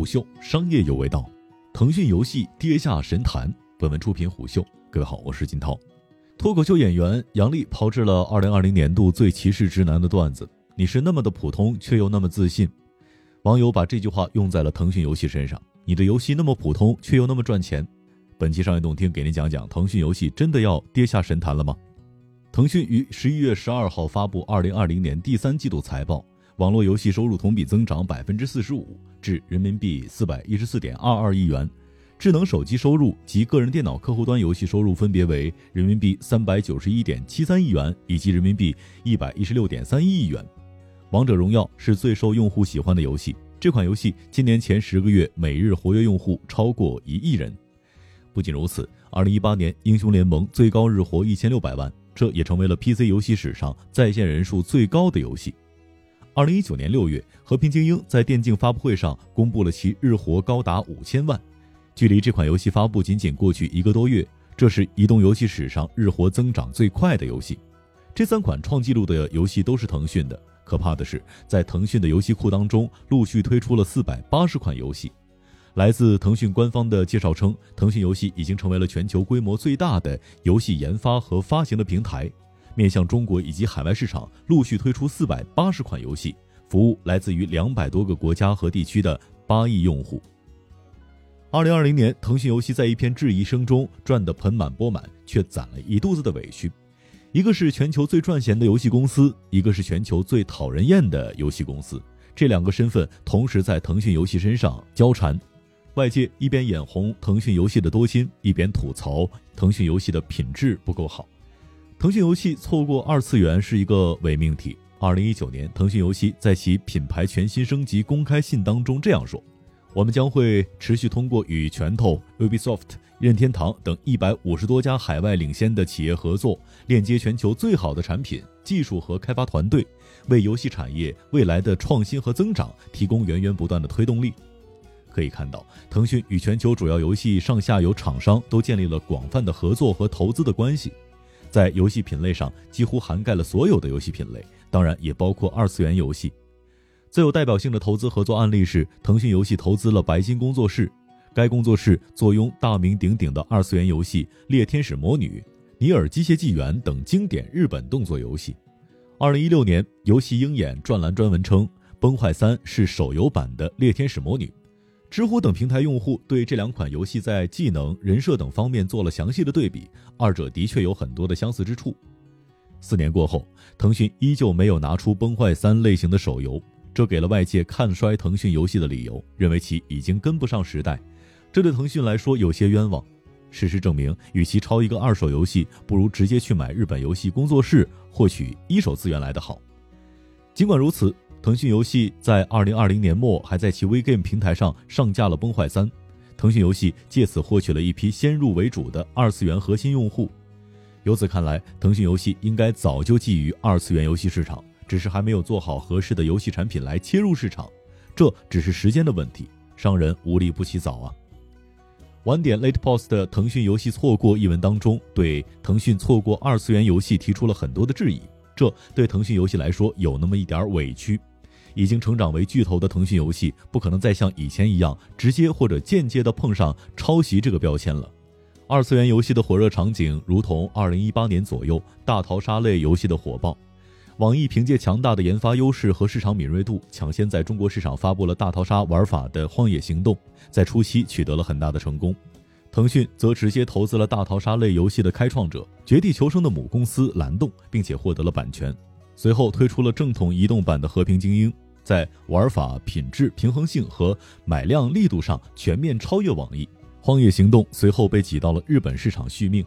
虎嗅商业有味道，腾讯游戏跌下神坛。本文出品虎嗅，各位好，我是金涛。脱口秀演员杨笠炮制了2020年度最歧视直男的段子：“你是那么的普通，却又那么自信。”网友把这句话用在了腾讯游戏身上：“你的游戏那么普通，却又那么赚钱。”本期商业动听给您讲讲，腾讯游戏真的要跌下神坛了吗？腾讯于十一月十二号发布二零二零年第三季度财报，网络游戏收入同比增长百分之四十五，至人民币四百一十四点二二亿元；智能手机收入及个人电脑客户端游戏收入分别为人民币三百九十一点七三亿元以及人民币一百一十六点三一亿元。王者荣耀是最受用户喜欢的游戏，这款游戏今年前十个月每日活跃用户超过一亿人。不仅如此，二零一八年英雄联盟最高日活一千六百万。这也成为了 PC 游戏史上在线人数最高的游戏。二零一九年六月，《和平精英》在电竞发布会上公布了其日活高达五千万。距离这款游戏发布仅仅过去一个多月，这是移动游戏史上日活增长最快的游戏。这三款创纪录的游戏都是腾讯的。可怕的是，在腾讯的游戏库当中，陆续推出了四百八十款游戏。来自腾讯官方的介绍称，腾讯游戏已经成为了全球规模最大的游戏研发和发行的平台，面向中国以及海外市场，陆续推出四百八十款游戏，服务来自于两百多个国家和地区的八亿用户。二零二零年，腾讯游戏在一片质疑声中赚得盆满钵满，却攒了一肚子的委屈。一个是全球最赚钱的游戏公司，一个是全球最讨人厌的游戏公司，这两个身份同时在腾讯游戏身上交缠。外界一边眼红腾讯游戏的多金，一边吐槽腾讯游戏的品质不够好。腾讯游戏错过二次元是一个伪命题。二零一九年，腾讯游戏在其品牌全新升级公开信当中这样说：“我们将会持续通过与拳头、Ubisoft、任天堂等一百五十多家海外领先的企业合作，链接全球最好的产品、技术和开发团队，为游戏产业未来的创新和增长提供源源不断的推动力。”可以看到，腾讯与全球主要游戏上下游厂商都建立了广泛的合作和投资的关系，在游戏品类上几乎涵盖了所有的游戏品类，当然也包括二次元游戏。最有代表性的投资合作案例是腾讯游戏投资了白金工作室，该工作室坐拥大名鼎鼎的二次元游戏《猎天使魔女》《尼尔：机械纪元》等经典日本动作游戏。二零一六年，游戏鹰眼专栏专文称，《崩坏三》是手游版的《猎天使魔女》。知乎等平台用户对这两款游戏在技能、人设等方面做了详细的对比，二者的确有很多的相似之处。四年过后，腾讯依旧没有拿出《崩坏三》类型的手游，这给了外界看衰腾讯游戏的理由，认为其已经跟不上时代。这对腾讯来说有些冤枉。事实证明，与其抄一个二手游戏，不如直接去买日本游戏工作室获取一手资源来得好。尽管如此。腾讯游戏在二零二零年末还在其 WeGame 平台上上架了《崩坏三》，腾讯游戏借此获取了一批先入为主的二次元核心用户。由此看来，腾讯游戏应该早就觊觎二次元游戏市场，只是还没有做好合适的游戏产品来切入市场，这只是时间的问题。商人无利不起早啊！晚点 Late Post 的腾讯游戏错过一文当中，对腾讯错过二次元游戏提出了很多的质疑，这对腾讯游戏来说有那么一点委屈。已经成长为巨头的腾讯游戏，不可能再像以前一样直接或者间接的碰上抄袭这个标签了。二次元游戏的火热场景，如同2018年左右大逃杀类游戏的火爆。网易凭借强大的研发优势和市场敏锐度，抢先在中国市场发布了大逃杀玩法的《荒野行动》，在初期取得了很大的成功。腾讯则直接投资了大逃杀类游戏的开创者《绝地求生》的母公司蓝洞，并且获得了版权。随后推出了正统移动版的《和平精英》，在玩法、品质、平衡性和买量力度上全面超越网易。《荒野行动》随后被挤到了日本市场续命。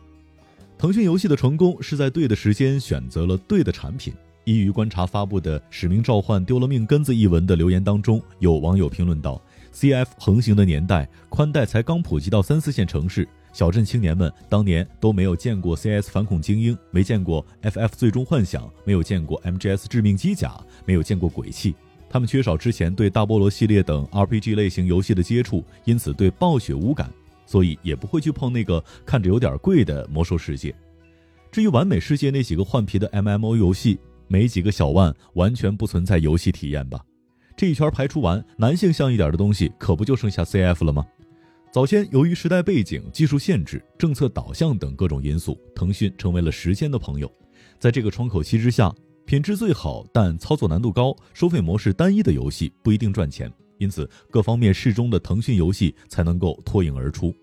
腾讯游戏的成功是在对的时间选择了对的产品。依于观察发布的《使命召唤：丢了命根子》一文的留言当中，有网友评论道：“CF 横行的年代，宽带才刚普及到三四线城市。”小镇青年们当年都没有见过 CS 反恐精英，没见过 FF 最终幻想，没有见过 MGS 致命机甲，没有见过鬼泣。他们缺少之前对大菠萝系列等 RPG 类型游戏的接触，因此对暴雪无感，所以也不会去碰那个看着有点贵的魔兽世界。至于完美世界那几个换皮的 MMO 游戏，没几个小万完全不存在游戏体验吧？这一圈排除完，男性像一点的东西可不就剩下 CF 了吗？早先由于时代背景、技术限制、政策导向等各种因素，腾讯成为了时间的朋友。在这个窗口期之下，品质最好但操作难度高、收费模式单一的游戏不一定赚钱，因此各方面适中的腾讯游戏才能够脱颖而出。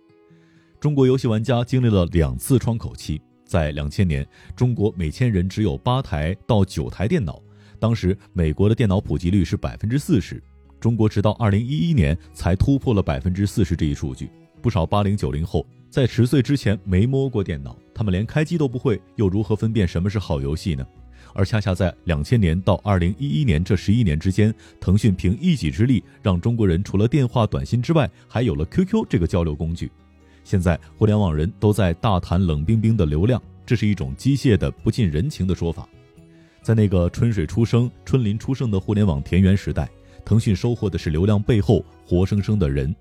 中国游戏玩家经历了两次窗口期，在两千年，中国每千人只有八台到九台电脑。当时美国的电脑普及率是百分之四十，中国直到二零一一年才突破了百分之四十这一数据。不少八零九零后在十岁之前没摸过电脑，他们连开机都不会，又如何分辨什么是好游戏呢？而恰恰在两千年到二零一一年这十一年之间，腾讯凭一己之力，让中国人除了电话、短信之外，还有了 QQ 这个交流工具。现在互联网人都在大谈冷冰冰的流量，这是一种机械的、不近人情的说法。在那个春水初生、春林初盛的互联网田园时代，腾讯收获的是流量背后活生生的人，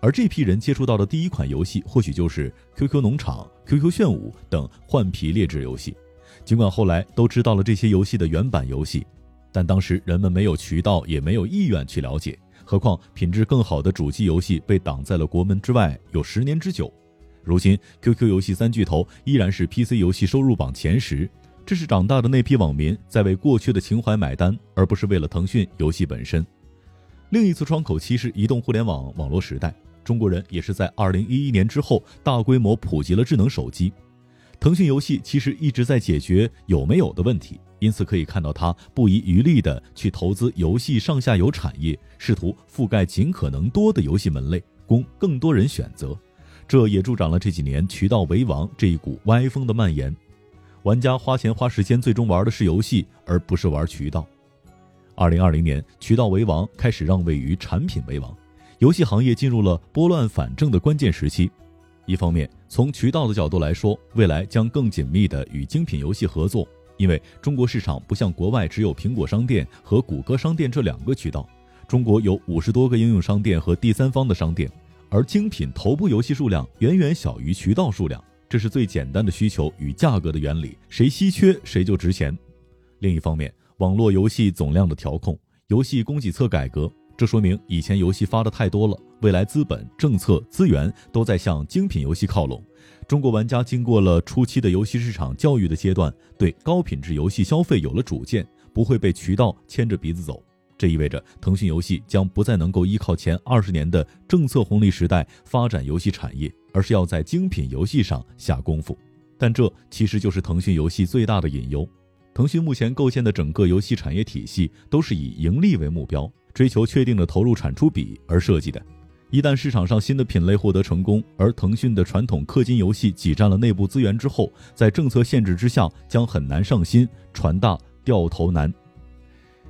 而这批人接触到的第一款游戏，或许就是 QQ 农场、QQ 炫舞等换皮劣质游戏。尽管后来都知道了这些游戏的原版游戏，但当时人们没有渠道，也没有意愿去了解。何况品质更好的主机游戏被挡在了国门之外有十年之久。如今，QQ 游戏三巨头依然是 PC 游戏收入榜前十。这是长大的那批网民在为过去的情怀买单，而不是为了腾讯游戏本身。另一次窗口期是移动互联网网络时代，中国人也是在2011年之后大规模普及了智能手机。腾讯游戏其实一直在解决有没有的问题，因此可以看到它不遗余力地去投资游戏上下游产业，试图覆盖尽可能多的游戏门类，供更多人选择。这也助长了这几年渠道为王这一股歪风的蔓延。玩家花钱花时间，最终玩的是游戏，而不是玩渠道。二零二零年，渠道为王开始让位于产品为王，游戏行业进入了拨乱反正的关键时期。一方面，从渠道的角度来说，未来将更紧密的与精品游戏合作，因为中国市场不像国外只有苹果商店和谷歌商店这两个渠道，中国有五十多个应用商店和第三方的商店，而精品头部游戏数量远远小于渠道数量。这是最简单的需求与价格的原理，谁稀缺谁就值钱。另一方面，网络游戏总量的调控、游戏供给侧改革，这说明以前游戏发的太多了，未来资本、政策、资源都在向精品游戏靠拢。中国玩家经过了初期的游戏市场教育的阶段，对高品质游戏消费有了主见，不会被渠道牵着鼻子走。这意味着腾讯游戏将不再能够依靠前二十年的政策红利时代发展游戏产业，而是要在精品游戏上下功夫。但这其实就是腾讯游戏最大的隐忧。腾讯目前构建的整个游戏产业体系都是以盈利为目标，追求确定的投入产出比而设计的。一旦市场上新的品类获得成功，而腾讯的传统氪金游戏挤占了内部资源之后，在政策限制之下将很难上新，船大掉头难。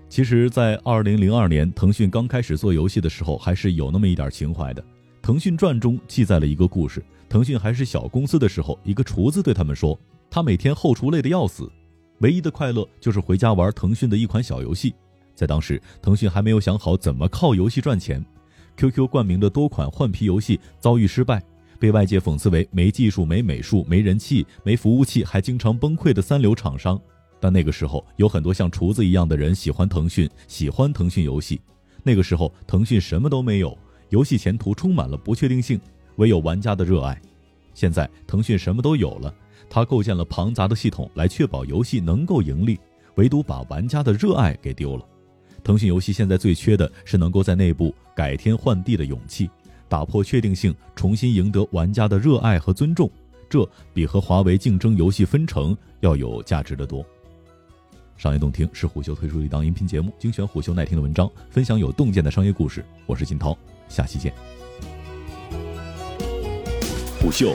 其实，在二零零二年，腾讯刚开始做游戏的时候，还是有那么一点情怀的。《腾讯传》中记载了一个故事：腾讯还是小公司的时候，一个厨子对他们说，他每天后厨累得要死，唯一的快乐就是回家玩腾讯的一款小游戏。在当时，腾讯还没有想好怎么靠游戏赚钱，QQ 冠名的多款换皮游戏遭遇失败，被外界讽刺为没技术、没美术、没人气、没服务器，还经常崩溃的三流厂商。但那个时候有很多像厨子一样的人喜欢腾讯，喜欢腾讯游戏。那个时候腾讯什么都没有，游戏前途充满了不确定性，唯有玩家的热爱。现在腾讯什么都有了，它构建了庞杂的系统来确保游戏能够盈利，唯独把玩家的热爱给丢了。腾讯游戏现在最缺的是能够在内部改天换地的勇气，打破确定性，重新赢得玩家的热爱和尊重。这比和华为竞争游戏分成要有价值的多。商业洞听是虎嗅推出的一档音频节目，精选虎嗅耐听的文章，分享有洞见的商业故事。我是金涛，下期见。虎嗅，